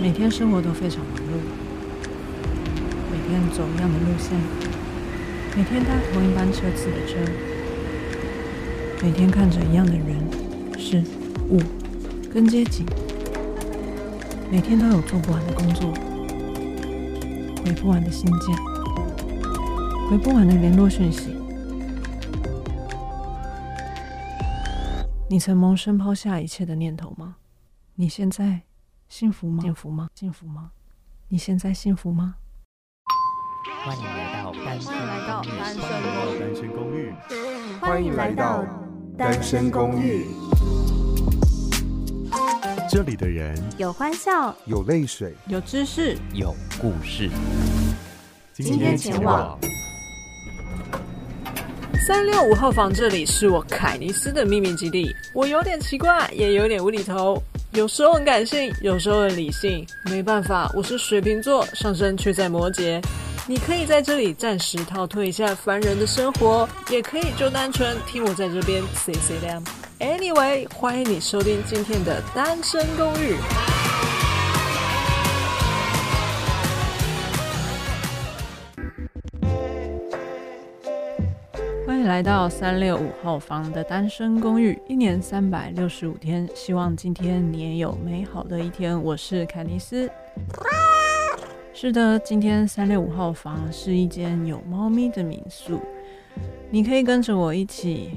每天生活都非常忙碌，每天走一样的路线，每天搭同一班车次的车，每天看着一样的人、事、物跟街景，每天都有做不完的工作，回不完的信件，回不完的联络讯息。你曾萌生抛下一切的念头吗？你现在幸福吗？幸福吗？幸福吗？你现在幸福吗？欢迎来到单身公寓。欢迎来到单身公寓。这里的人有欢笑，有泪水，有知识，有故事。今天前往。三六五号房，这里是我凯尼斯的秘密基地。我有点奇怪，也有点无厘头，有时候很感性，有时候很理性。没办法，我是水瓶座，上升却在摩羯。你可以在这里暂时逃脱一下凡人的生活，也可以就单纯听我在这边 say say them。Anyway，欢迎你收听今天的单身公寓。来到三六五号房的单身公寓，一年三百六十五天，希望今天你也有美好的一天。我是凯尼斯。是的，今天三六五号房是一间有猫咪的民宿，你可以跟着我一起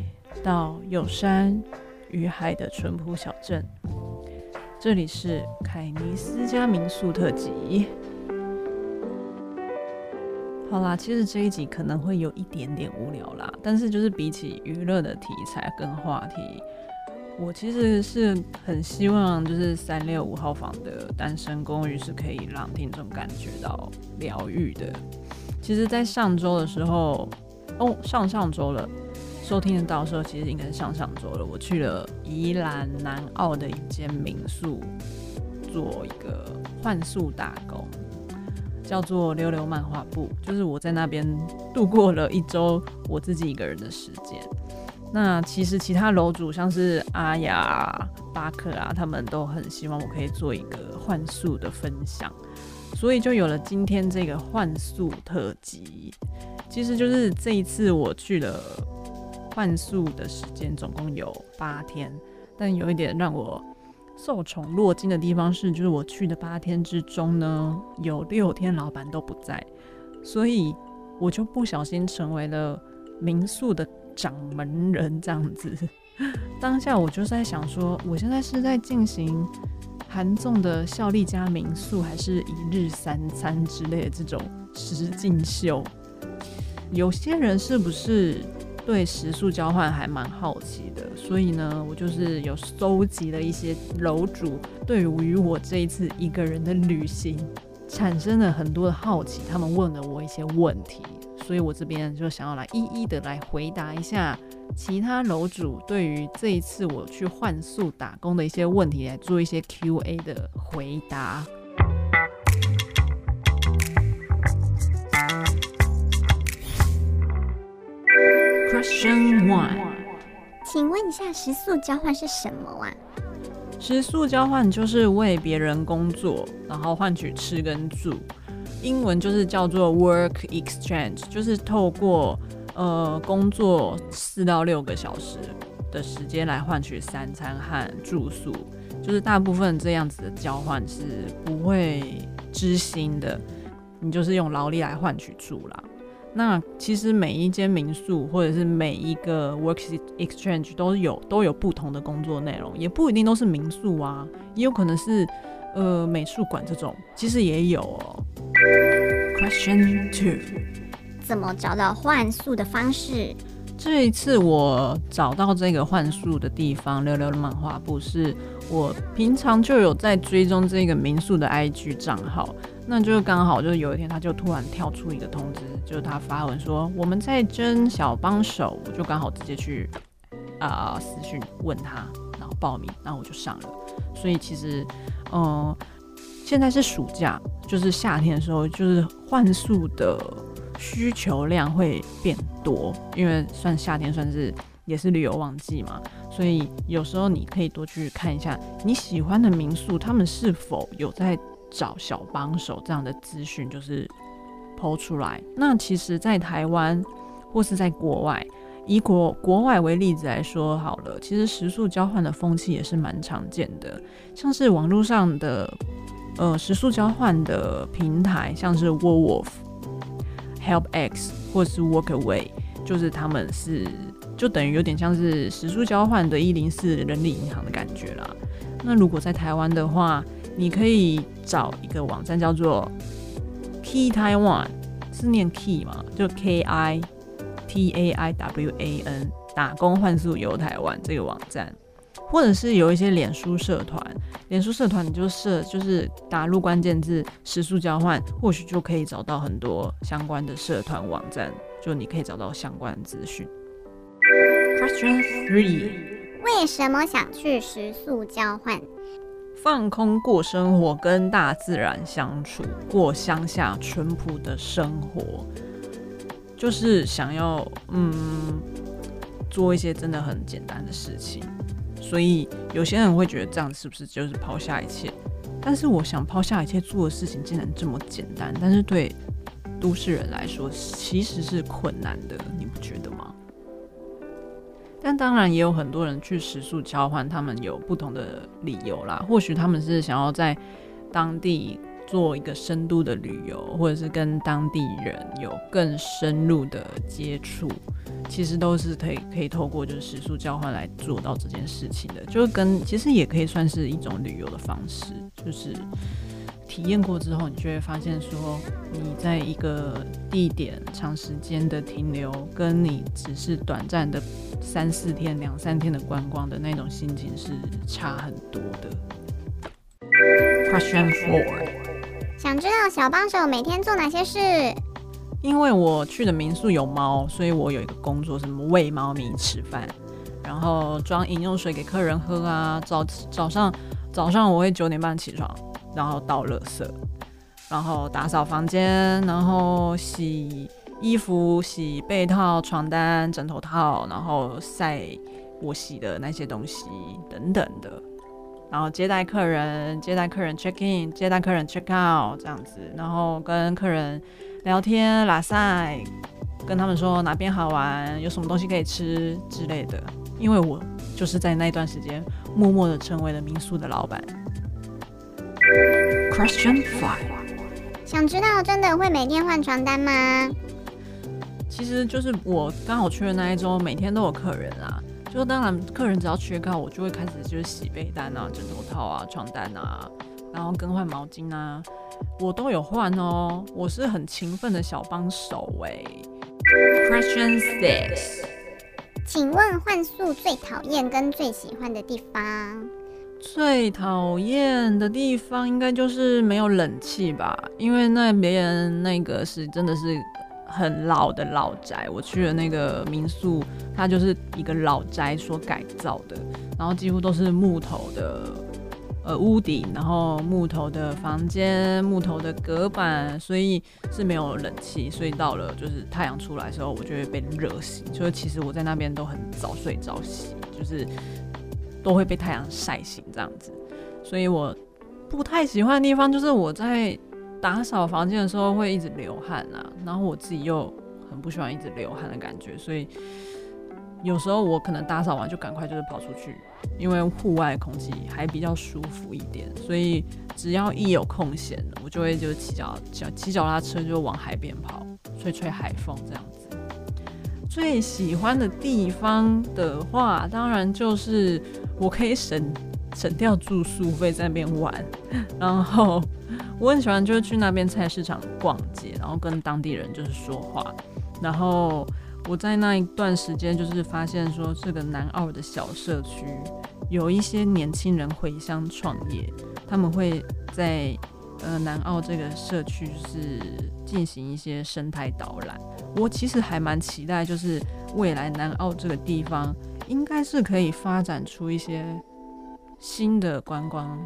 到有山与海的淳朴小镇。这里是凯尼斯家民宿特辑。好啦，其实这一集可能会有一点点无聊啦，但是就是比起娱乐的题材跟话题，我其实是很希望就是三六五号房的单身公寓是可以让听众感觉到疗愈的。其实，在上周的时候，哦，上上周了，收听得到时候，其实应该是上上周了。我去了宜兰南澳的一间民宿，做一个换宿打工。叫做溜溜漫画部，就是我在那边度过了一周我自己一个人的时间。那其实其他楼主像是阿雅、巴克啊，他们都很希望我可以做一个幻术的分享，所以就有了今天这个幻术特辑。其实就是这一次我去了幻术的时间总共有八天，但有一点让我。受宠若惊的地方是，就是我去的八天之中呢，有六天老板都不在，所以我就不小心成为了民宿的掌门人这样子。当下我就在想说，我现在是在进行韩综的效力加民宿，还是一日三餐之类的这种实境秀？有些人是不是？对食宿交换还蛮好奇的，所以呢，我就是有收集了一些楼主对于我这一次一个人的旅行产生了很多的好奇，他们问了我一些问题，所以我这边就想要来一一的来回答一下其他楼主对于这一次我去换宿打工的一些问题，来做一些 Q&A 的回答。Question one，请问一下，食宿交换是什么啊？食宿交换就是为别人工作，然后换取吃跟住。英文就是叫做 work exchange，就是透过呃工作四到六个小时的时间来换取三餐和住宿。就是大部分这样子的交换是不会知心的，你就是用劳力来换取住啦。那其实每一间民宿或者是每一个 work exchange 都有都有不同的工作内容，也不一定都是民宿啊，也有可能是呃美术馆这种，其实也有哦。Question two，怎么找到换宿的方式？这一次我找到这个换宿的地方，溜溜的漫画部，是我平常就有在追踪这个民宿的 IG 账号。那就刚好，就是有一天他就突然跳出一个通知，就是他发文说我们在征小帮手，我就刚好直接去啊、呃、私讯问他，然后报名，然后我就上了。所以其实，嗯、现在是暑假，就是夏天的时候，就是换宿的需求量会变多，因为算夏天，算是也是旅游旺季嘛，所以有时候你可以多去看一下你喜欢的民宿，他们是否有在。找小帮手这样的资讯就是抛出来。那其实，在台湾或是在国外，以国国外为例子来说好了，其实食宿交换的风气也是蛮常见的，像是网络上的呃食宿交换的平台，像是 Workwolf、HelpX 或是 Workaway，就是他们是就等于有点像是食宿交换的一零四人力银行的感觉啦。那如果在台湾的话，你可以找一个网站叫做 Key Taiwan，是念 Key 吗？就 K I。T A I W A N 打工换宿游台湾这个网站，或者是有一些脸书社团，脸书社团你就设就是打入关键字食宿交换，或许就可以找到很多相关的社团网站，就你可以找到相关的资讯。Question three：为什么想去食宿交换？放空过生活，跟大自然相处，过乡下淳朴的生活。就是想要嗯做一些真的很简单的事情，所以有些人会觉得这样是不是就是抛下一切？但是我想抛下一切做的事情竟然这么简单，但是对都市人来说其实是困难的，你不觉？但当然也有很多人去食宿交换，他们有不同的理由啦，或许他们是想要在当地。做一个深度的旅游，或者是跟当地人有更深入的接触，其实都是可以可以透过就是食宿交换来做到这件事情的。就是跟其实也可以算是一种旅游的方式，就是体验过之后，你就会发现说，你在一个地点长时间的停留，跟你只是短暂的三四天、两三天的观光的那种心情是差很多的。Question four。想知道小帮手每天做哪些事？因为我去的民宿有猫，所以我有一个工作，什么喂猫咪吃饭，然后装饮用水给客人喝啊。早早上早上我会九点半起床，然后倒垃圾，然后打扫房间，然后洗衣服、洗被套、床单、枕头套，然后晒我洗的那些东西等等的。然后接待客人，接待客人 check in，接待客人 check out 这样子，然后跟客人聊天拉塞，跟他们说哪边好玩，有什么东西可以吃之类的。因为我就是在那段时间默默的成为了民宿的老板。Question five，想知道真的会每天换床单吗？其实就是我刚好去的那一周，每天都有客人啊。就当然，客人只要缺靠，我就会开始就是洗被单啊、枕头套啊、床单啊，然后更换毛巾啊，我都有换哦。我是很勤奋的小帮手哎。Question six，请问换宿最讨厌跟最喜欢的地方？最讨厌的地方应该就是没有冷气吧，因为那边那个是真的是。很老的老宅，我去了那个民宿，它就是一个老宅所改造的，然后几乎都是木头的，呃，屋顶，然后木头的房间，木头的隔板，所以是没有冷气，所以到了就是太阳出来的时候，我就会被热醒。所以其实我在那边都很早睡早起，就是都会被太阳晒醒这样子。所以我不太喜欢的地方就是我在。打扫房间的时候会一直流汗啊，然后我自己又很不喜欢一直流汗的感觉，所以有时候我可能打扫完就赶快就是跑出去，因为户外空气还比较舒服一点，所以只要一有空闲，我就会就骑脚脚骑脚踏车就往海边跑，吹吹海风这样子。最喜欢的地方的话，当然就是我可以省省掉住宿费在那边玩，然后。我很喜欢就是去那边菜市场逛街，然后跟当地人就是说话。然后我在那一段时间就是发现说，这个南澳的小社区有一些年轻人回乡创业，他们会在呃南澳这个社区是进行一些生态导览。我其实还蛮期待，就是未来南澳这个地方应该是可以发展出一些新的观光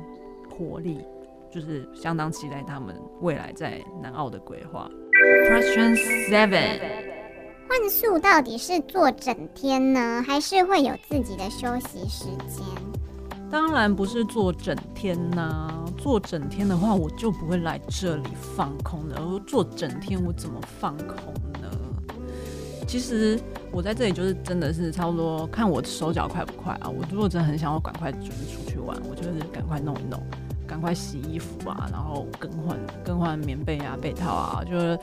活力。就是相当期待他们未来在南澳的规划。Question seven，幻术到底是做整天呢，还是会有自己的休息时间？当然不是做整天呐、啊，做整天的话，我就不会来这里放空的。而做整天，我怎么放空呢？其实我在这里就是真的是差不多看我手脚快不快啊。我如果真的很想要赶快就是出去玩，我就是赶快弄一弄，赶快洗衣服啊，然后更换更换棉被啊、被套啊，就是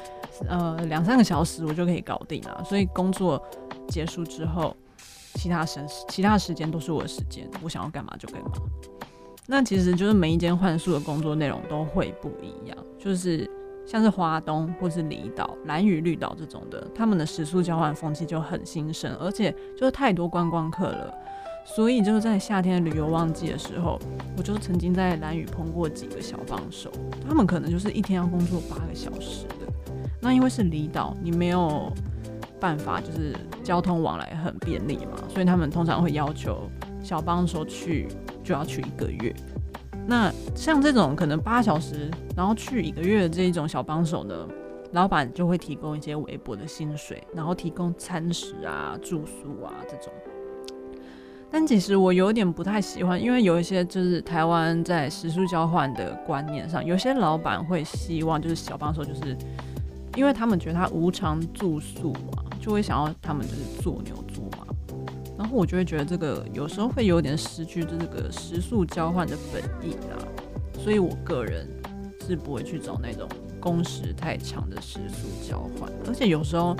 呃两三个小时我就可以搞定了。所以工作结束之后，其他时其他时间都是我的时间，我想要干嘛就干嘛。那其实就是每一间换宿的工作内容都会不一样，就是像是华东或是离岛、蓝屿绿岛这种的，他们的食宿交换风气就很兴盛，而且就是太多观光客了，所以就是在夏天旅游旺季的时候，我就曾经在蓝屿碰过几个小帮手，他们可能就是一天要工作八个小时的。那因为是离岛，你没有办法就是交通往来很便利嘛，所以他们通常会要求小帮手去。就要去一个月，那像这种可能八小时，然后去一个月的这一种小帮手呢，老板就会提供一些微薄的薪水，然后提供餐食啊、住宿啊这种。但其实我有点不太喜欢，因为有一些就是台湾在食宿交换的观念上，有些老板会希望就是小帮手就是，因为他们觉得他无偿住宿嘛，就会想要他们就是做牛做。然后我就会觉得这个有时候会有点失去这个食宿交换的本意啦，所以我个人是不会去找那种工时太长的食宿交换。而且有时候，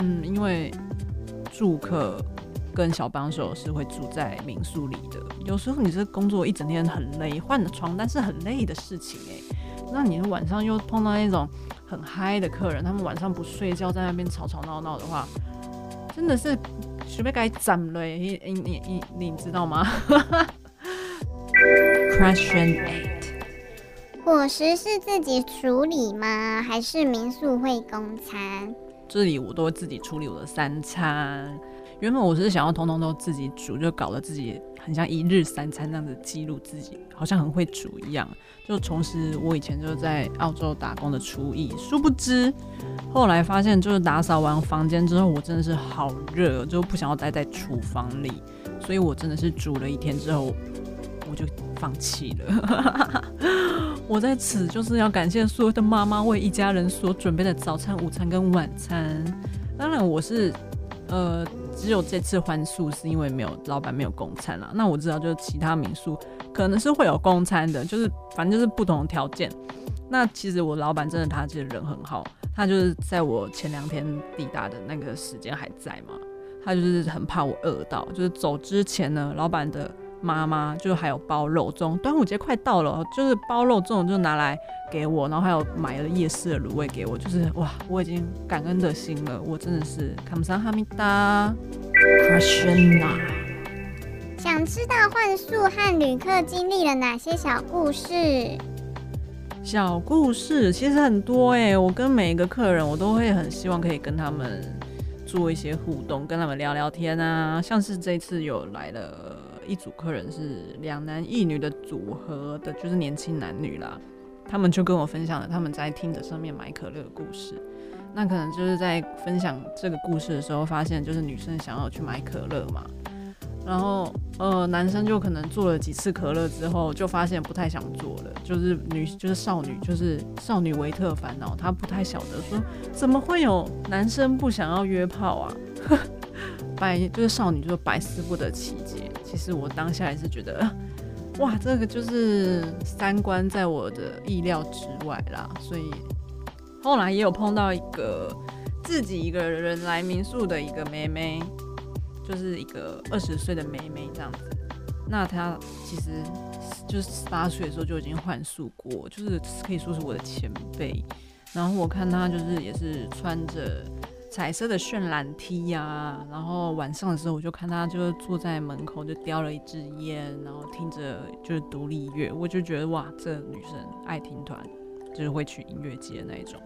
嗯，因为住客跟小帮手是会住在民宿里的，有时候你这工作一整天很累，换的床单是很累的事情诶。那你晚上又碰到那种很嗨的客人，他们晚上不睡觉在那边吵吵闹闹的话，真的是。准备该斩了，你你你你知道吗？Question eight，伙食是自己处理吗？还是民宿会供餐？这里我都会自己处理我的三餐。原本我是想要通通都自己煮，就搞得自己很像一日三餐那样子记录自己，好像很会煮一样，就重拾我以前就在澳洲打工的厨艺。殊不知，后来发现就是打扫完房间之后，我真的是好热，就不想要待在厨房里，所以我真的是煮了一天之后，我就放弃了。我在此就是要感谢所有的妈妈为一家人所准备的早餐、午餐跟晚餐。当然，我是呃。只有这次换宿是因为没有老板没有供餐了。那我知道就是其他民宿可能是会有供餐的，就是反正就是不同的条件。那其实我老板真的他其实人很好，他就是在我前两天抵达的那个时间还在嘛，他就是很怕我饿到，就是走之前呢，老板的。妈妈就还有包肉粽。端午节快到了就是包肉粽就拿来给我然后还有买了夜市的卤味给我就是哇我已经感恩的心了我真的是看不上哈密达想知道幻术和旅客经历了哪些小故事？小故事其实很多哎我跟每一个客人我都会很希望可以跟他们做一些互动跟他们聊聊天啊。像是这次有来了一组客人是两男一女的组合的，就是年轻男女啦。他们就跟我分享了他们在 Tinder 上面买可乐的故事。那可能就是在分享这个故事的时候，发现就是女生想要去买可乐嘛，然后呃男生就可能做了几次可乐之后，就发现不太想做了。就是女就是少女就是少女维特烦恼，她不太晓得说怎么会有男生不想要约炮啊？百就是少女就是百思不得其解。其实我当下也是觉得，哇，这个就是三观在我的意料之外啦。所以后来也有碰到一个自己一个人来民宿的一个妹妹，就是一个二十岁的妹妹这样子。那她其实就是十八岁的时候就已经换宿过，就是可以说是我的前辈。然后我看她就是也是穿着。彩色的渲染 T 呀、然后晚上的时候我就看他就坐在门口就叼了一支烟，然后听着就是独立乐，我就觉得哇，这、女生爱听团，就是会去音乐节那一种。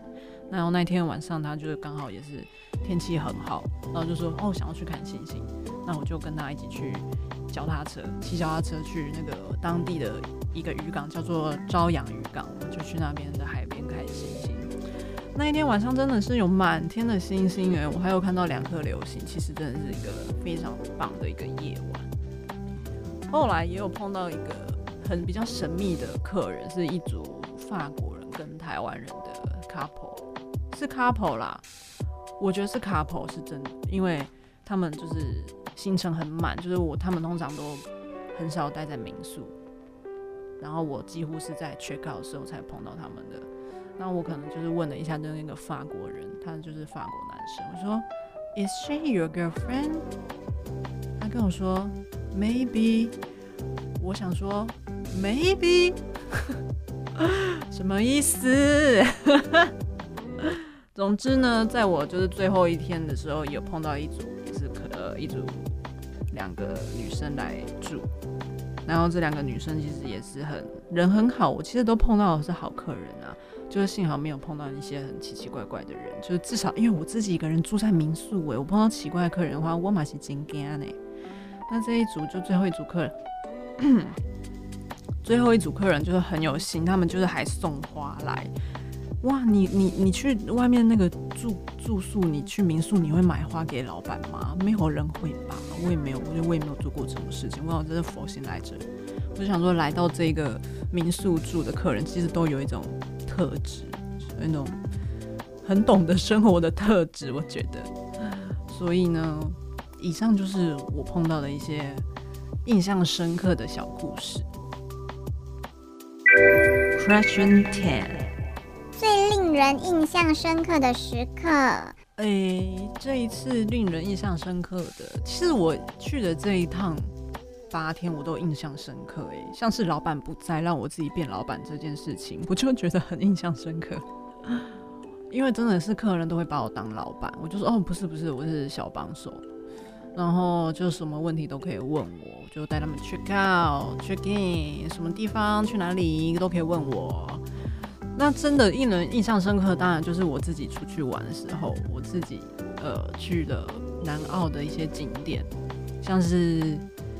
然后那天晚上他就是刚好也是天气很好，然后就说哦想要去看星星，那我就跟他一起去脚踏车，骑脚踏车去那个当地的一个渔港叫做朝阳渔港，就去那边的海边看星星。那一天晚上真的是有满天的星星哎，我还有看到两颗流星，其实真的是一个非常棒的一个夜晚。后来也有碰到一个很比较神秘的客人，是一组法国人跟台湾人的 couple，是 couple 啦，我觉得是 couple 是真的，因为他们就是行程很满，就是我他们通常都很少待在民宿，然后我几乎是在 check out 的时候才碰到他们的。那我可能就是问了一下，就是那个法国人，他就是法国男生，我说 Is she your girlfriend？他跟我说 Maybe。我想说 Maybe，什么意思？总之呢，在我就是最后一天的时候，有碰到一组也是呃一组两个女生来住，然后这两个女生其实也是很人很好，我其实都碰到的是好客人啊。就是幸好没有碰到一些很奇奇怪怪的人，就是至少因为我自己一个人住在民宿诶、我碰到奇怪的客人的话，我嘛是真惊呢。那这一组就最后一组客人，最后一组客人就是很有心，他们就是还送花来。哇，你你你去外面那个住住宿，你去民宿，你会买花给老板吗？没有人会吧？我也没有，我就我也没有做过这种事情。我真是佛心来着。我就想说，来到这个民宿住的客人，其实都有一种。特质，那种很懂得生活的特质，我觉得。所以呢，以上就是我碰到的一些印象深刻的小故事。Question ten，最令人印象深刻的时刻。哎、欸，这一次令人印象深刻的，其实我去的这一趟。八天我都印象深刻哎，像是老板不在，让我自己变老板这件事情，我就觉得很印象深刻。因为真的是客人都会把我当老板，我就说哦，不是不是，我是小帮手，然后就什么问题都可以问我，就带他们 check out、check in，什么地方去哪里都可以问我。那真的令人印象深刻，当然就是我自己出去玩的时候，我自己呃去的南澳的一些景点，像是。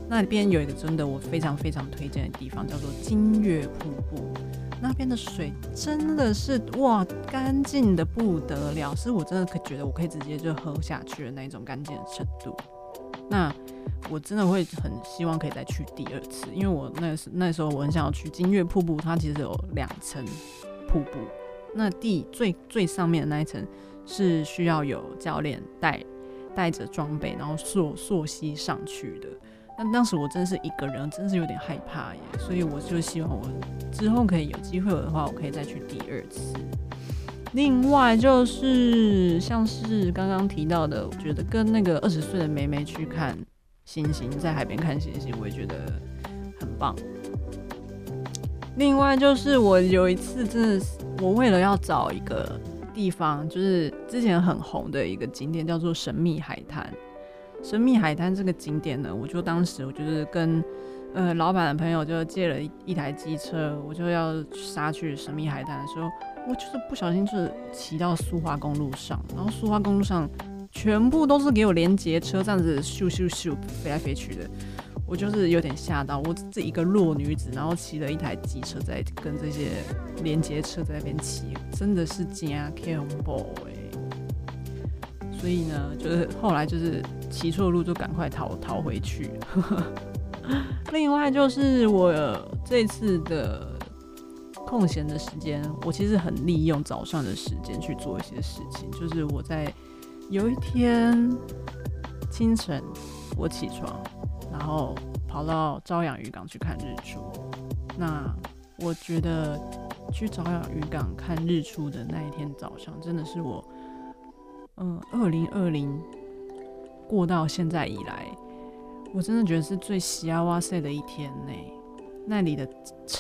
那边有一个真的我非常非常推荐的地方，叫做金月瀑布。那边的水真的是哇，干净的不得了，是我真的可觉得我可以直接就喝下去的那种干净的程度。那我真的会很希望可以再去第二次，因为我那时那时候我很想要去金月瀑布，它其实有两层瀑布。那第最最上面的那一层是需要有教练带带着装备，然后溯溯溪上去的。但当时我真的是一个人，真是有点害怕耶，所以我就希望我之后可以有机会的话，我可以再去第二次。另外就是像是刚刚提到的，我觉得跟那个二十岁的妹妹去看星星，在海边看星星，我也觉得很棒。另外就是我有一次真的是，我为了要找一个地方，就是之前很红的一个景点，叫做神秘海滩。神秘海滩这个景点呢，我就当时我就是跟呃老板的朋友就借了一一台机车，我就要杀去神秘海滩的时候，我就是不小心就是骑到苏花公路上，然后苏花公路上全部都是给我连接车这样子咻咻咻飞来飞去的，我就是有点吓到，我这一个弱女子，然后骑了一台机车在跟这些连接车在那边骑，真的是惊恐怖哎。所以呢，就是后来就是骑错路就赶快逃逃回去。另外就是我这次的空闲的时间，我其实很利用早上的时间去做一些事情。就是我在有一天清晨我起床，然后跑到朝阳渔港去看日出。那我觉得去朝阳渔港看日出的那一天早上，真的是我。嗯，二零二零过到现在以来，我真的觉得是最喜啊哇塞的一天呢。那里的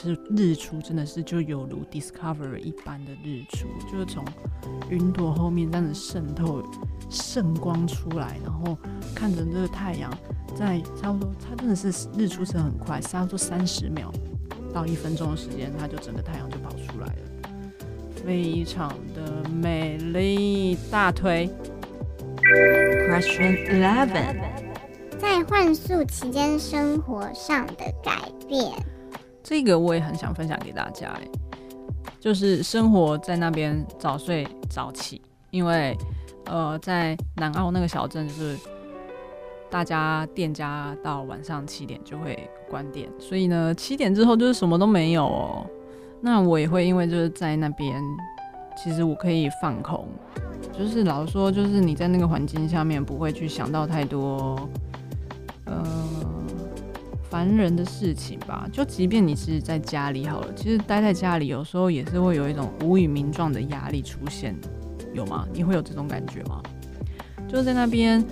日日出真的是就犹如 Discovery 一般的日出，就是从云朵后面这样子渗透圣光出来，然后看着那个太阳在差不多，它真的是日出是很快，差不多三十秒到一分钟的时间，它就整个太阳就跑出来了。非常的美丽，大推。Question eleven，在换宿期间生活上的改变，这个我也很想分享给大家。哎，就是生活在那边早睡早起，因为呃，在南澳那个小镇就是大家店家到晚上七点就会关店，所以呢，七点之后就是什么都没有哦。那我也会因为就是在那边，其实我可以放空，就是老说，就是你在那个环境下面不会去想到太多，呃，烦人的事情吧。就即便你是在家里好了，其实待在家里有时候也是会有一种无以名状的压力出现，有吗？你会有这种感觉吗？就在那边，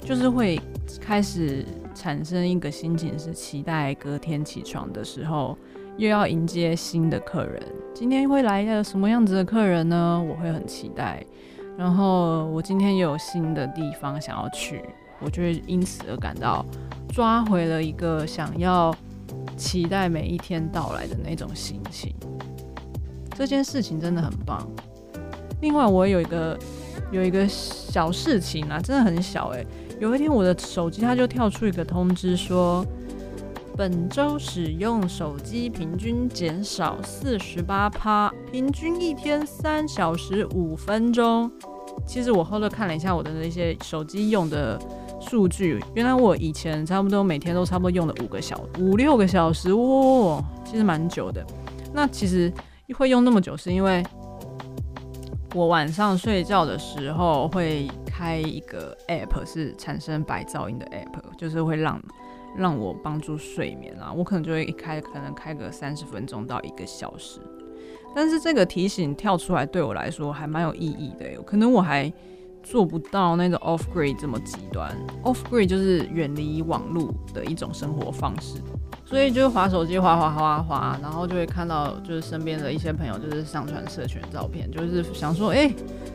就是会开始产生一个心情，是期待隔天起床的时候。又要迎接新的客人，今天会来一个什么样子的客人呢？我会很期待。然后我今天有新的地方想要去，我就会因此而感到抓回了一个想要期待每一天到来的那种心情。这件事情真的很棒。另外，我有一个有一个小事情啊，真的很小诶。有一天我的手机它就跳出一个通知说。本周使用手机平均减少四十八趴，平均一天三小时五分钟。其实我后来看了一下我的那些手机用的数据，原来我以前差不多每天都差不多用了五个小五六个小时，哇，其实蛮久的。那其实会用那么久，是因为我晚上睡觉的时候会开一个 app，是产生白噪音的 app，就是会让。让我帮助睡眠啊，我可能就会一开，可能开个三十分钟到一个小时。但是这个提醒跳出来对我来说还蛮有意义的，可能我还做不到那个 off grid 这么极端。off grid 就是远离网络的一种生活方式，所以就滑手机滑滑滑滑，然后就会看到就是身边的一些朋友就是上传社群照片，就是想说，哎，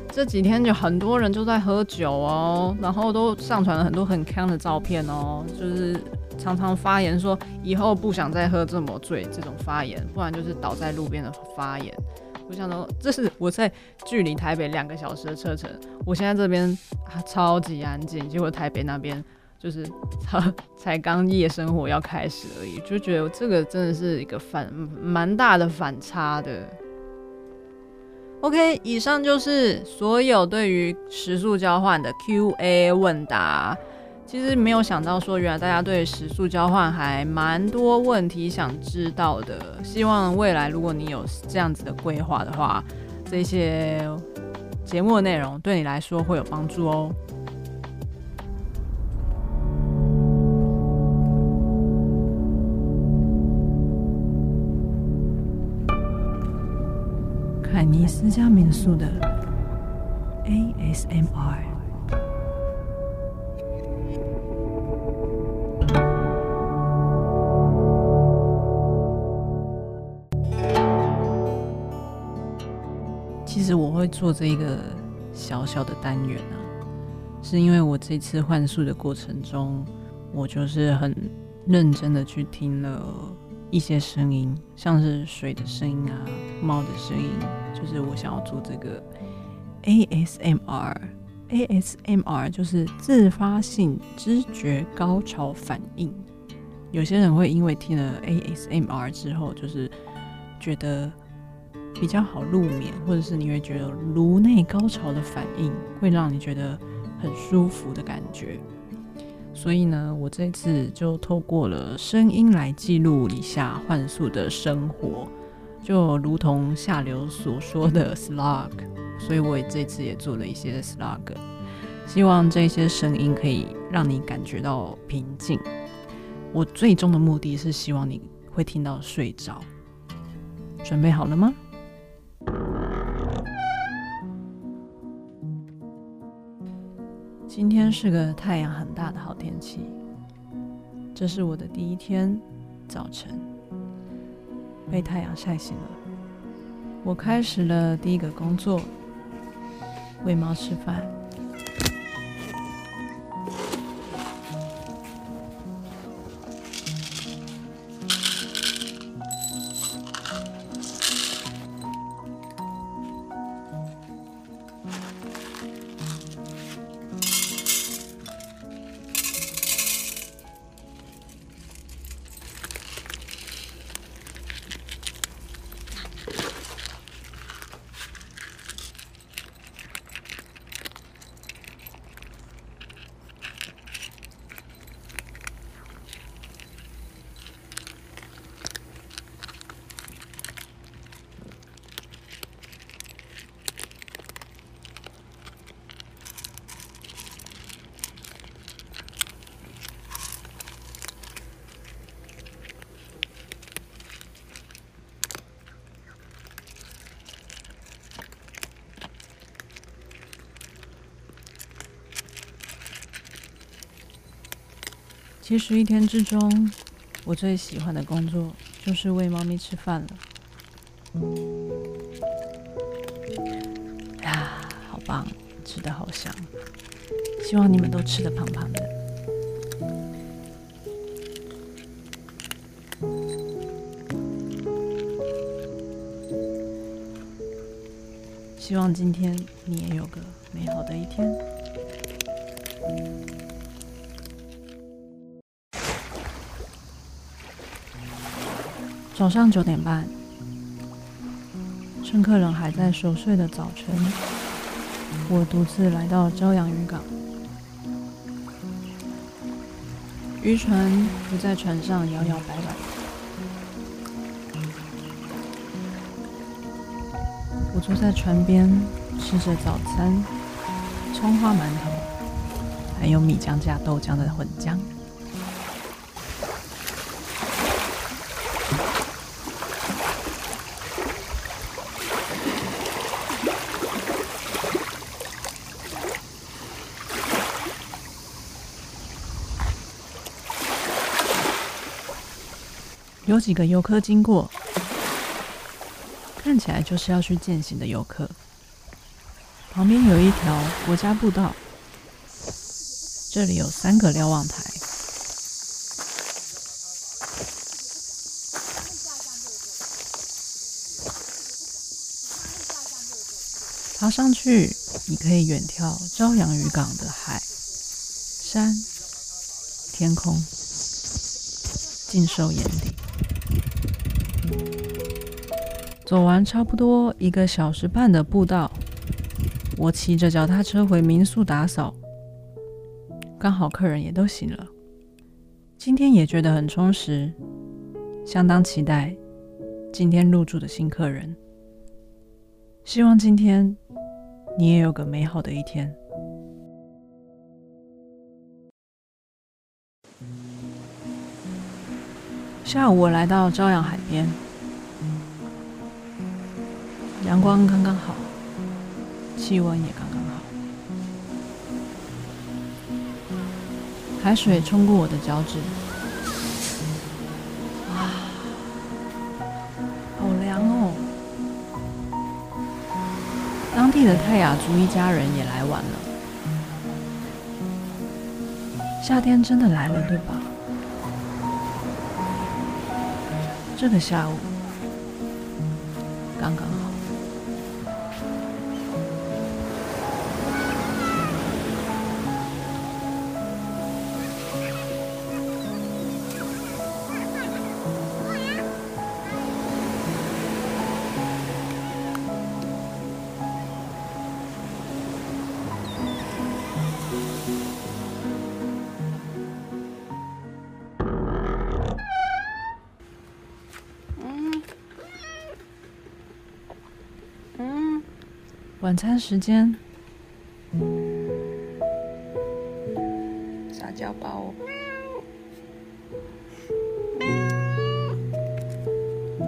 这几天就很多人就在喝酒哦，然后都上传了很多很锵的照片哦，就是。常常发言说以后不想再喝这么醉，这种发言，不然就是倒在路边的发言。我想说，这是我在距离台北两个小时的车程，我现在这边啊超级安静，结果台北那边就是才才刚夜生活要开始而已，就觉得这个真的是一个反蛮大的反差的。OK，以上就是所有对于食宿交换的 QA 问答。其实没有想到，说原来大家对食宿交换还蛮多问题想知道的。希望未来如果你有这样子的规划的话，这些节目的内容对你来说会有帮助哦。凯尼斯家民宿的 ASMR。会做这一个小小的单元啊，是因为我这次换宿的过程中，我就是很认真的去听了一些声音，像是水的声音啊、猫的声音，就是我想要做这个 ASMR，ASMR 就是自发性知觉高潮反应。有些人会因为听了 ASMR 之后，就是觉得。比较好入眠，或者是你会觉得颅内高潮的反应会让你觉得很舒服的感觉。所以呢，我这次就透过了声音来记录一下幻术的生活，就如同下流所说的 slug。所以我也这次也做了一些 slug，希望这些声音可以让你感觉到平静。我最终的目的是希望你会听到睡着。准备好了吗？今天是个太阳很大的好天气。这是我的第一天早晨，被太阳晒醒了。我开始了第一个工作，喂猫吃饭。其实一天之中，我最喜欢的工作就是喂猫咪吃饭了。啊，好棒，吃的好香！希望你们都吃的胖胖的。希望今天你也有个美好的一天。早上九点半，趁客人还在熟睡的早晨，我独自来到朝阳渔港。渔船浮在船上摇摇摆摆，我坐在船边吃着早餐，葱花馒头，还有米浆加豆浆的混浆。有几个游客经过，看起来就是要去践行的游客。旁边有一条国家步道，这里有三个瞭望台。爬上去，你可以远眺朝阳渔港的海、山、天空，尽收眼底。走完差不多一个小时半的步道，我骑着脚踏车回民宿打扫。刚好客人也都醒了，今天也觉得很充实，相当期待今天入住的新客人。希望今天你也有个美好的一天。下午我来到朝阳海边。阳光刚刚好，气温也刚刚好，海水冲过我的脚趾，哇，好凉哦！当地的泰雅族一家人也来玩了，夏天真的来了，对吧？这个下午刚刚晚餐时间，撒娇包。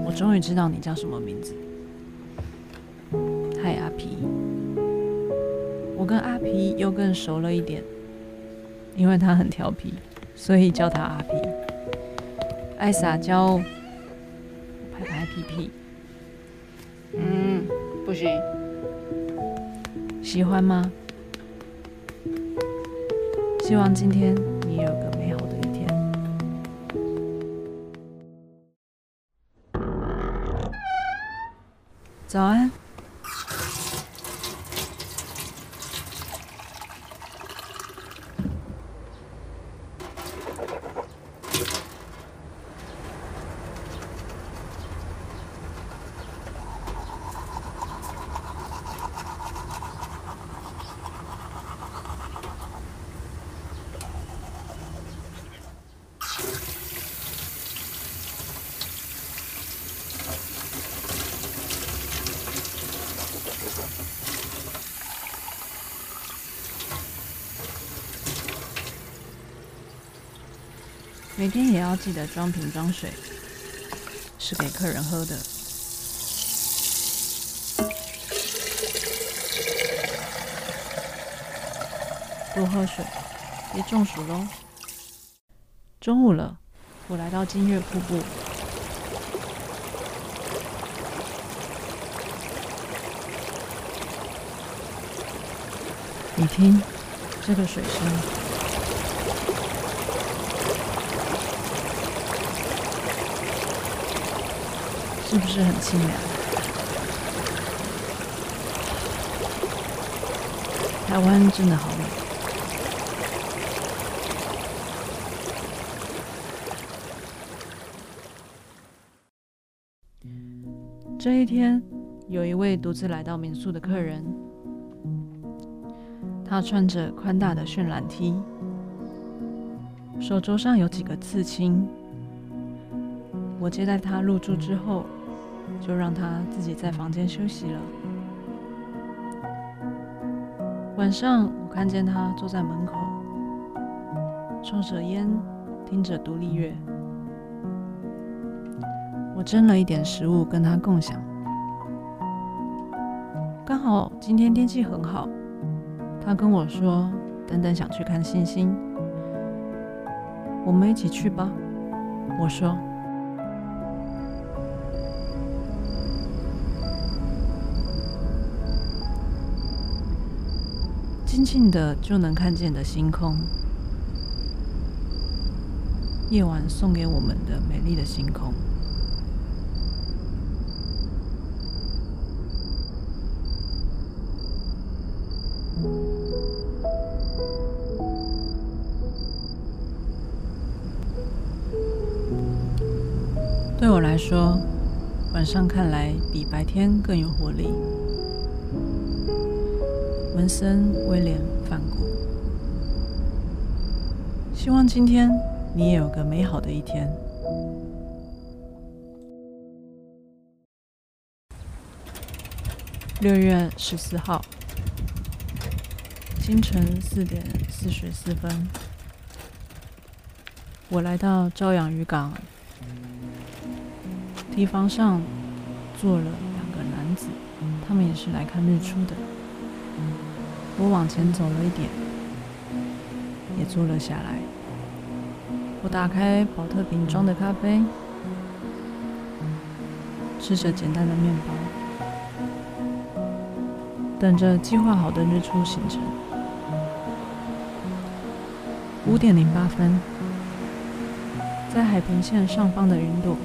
我终于知道你叫什么名字。嗨，阿皮。我跟阿皮又更熟了一点，因为他很调皮，所以叫他阿皮。爱撒娇，拍拍屁屁。嗯，不行。喜欢吗？希望今天你有个美好的一天。早安。每天也要记得装瓶装水，是给客人喝的。多喝水，别中暑喽。中午了，我来到金月瀑布。你听，这个水声，是不是很清凉？台湾真的好美。这一天，有一位独自来到民宿的客人。他穿着宽大的渲染 T，手肘上有几个刺青。我接待他入住之后，就让他自己在房间休息了。晚上，我看见他坐在门口，抽着烟，听着独立乐。我蒸了一点食物跟他共享。刚好今天天气很好。他跟我说：“等等，想去看星星，我们一起去吧。”我说：“静静的就能看见的星空，夜晚送给我们的美丽的星空。”对我来说，晚上看来比白天更有活力。文森·威廉·梵谷。希望今天你也有个美好的一天。六月十四号，清晨四点四十四分，我来到朝阳渔港。堤防上坐了两个男子，他们也是来看日出的。我往前走了一点，也坐了下来。我打开宝特瓶装的咖啡，吃着简单的面包，等着计划好的日出行程。五点零八分，在海平线上方的云朵。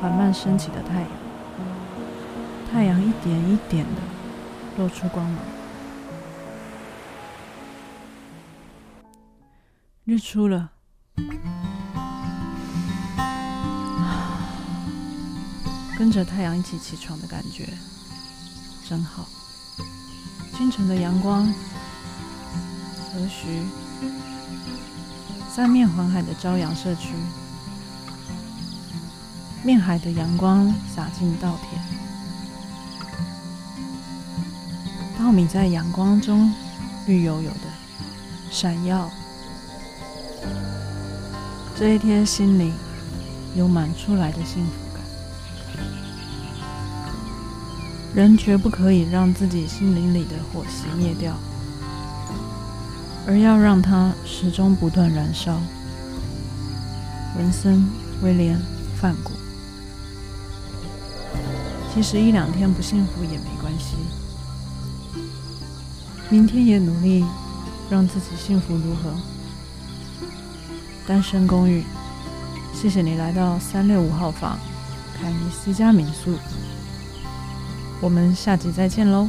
缓慢升起的太阳，太阳一点一点的露出光芒。日出了，跟着太阳一起起床的感觉真好。清晨的阳光，和煦，三面环海的朝阳社区。面海的阳光洒进稻田，稻米在阳光中绿油油的闪耀。这一天心里有满出来的幸福感。人绝不可以让自己心灵里的火熄灭掉，而要让它始终不断燃烧。文森·威廉·范谷。其实一两天不幸福也没关系，明天也努力让自己幸福如何？单身公寓，谢谢你来到三六五号房凯尼斯家民宿，我们下集再见喽。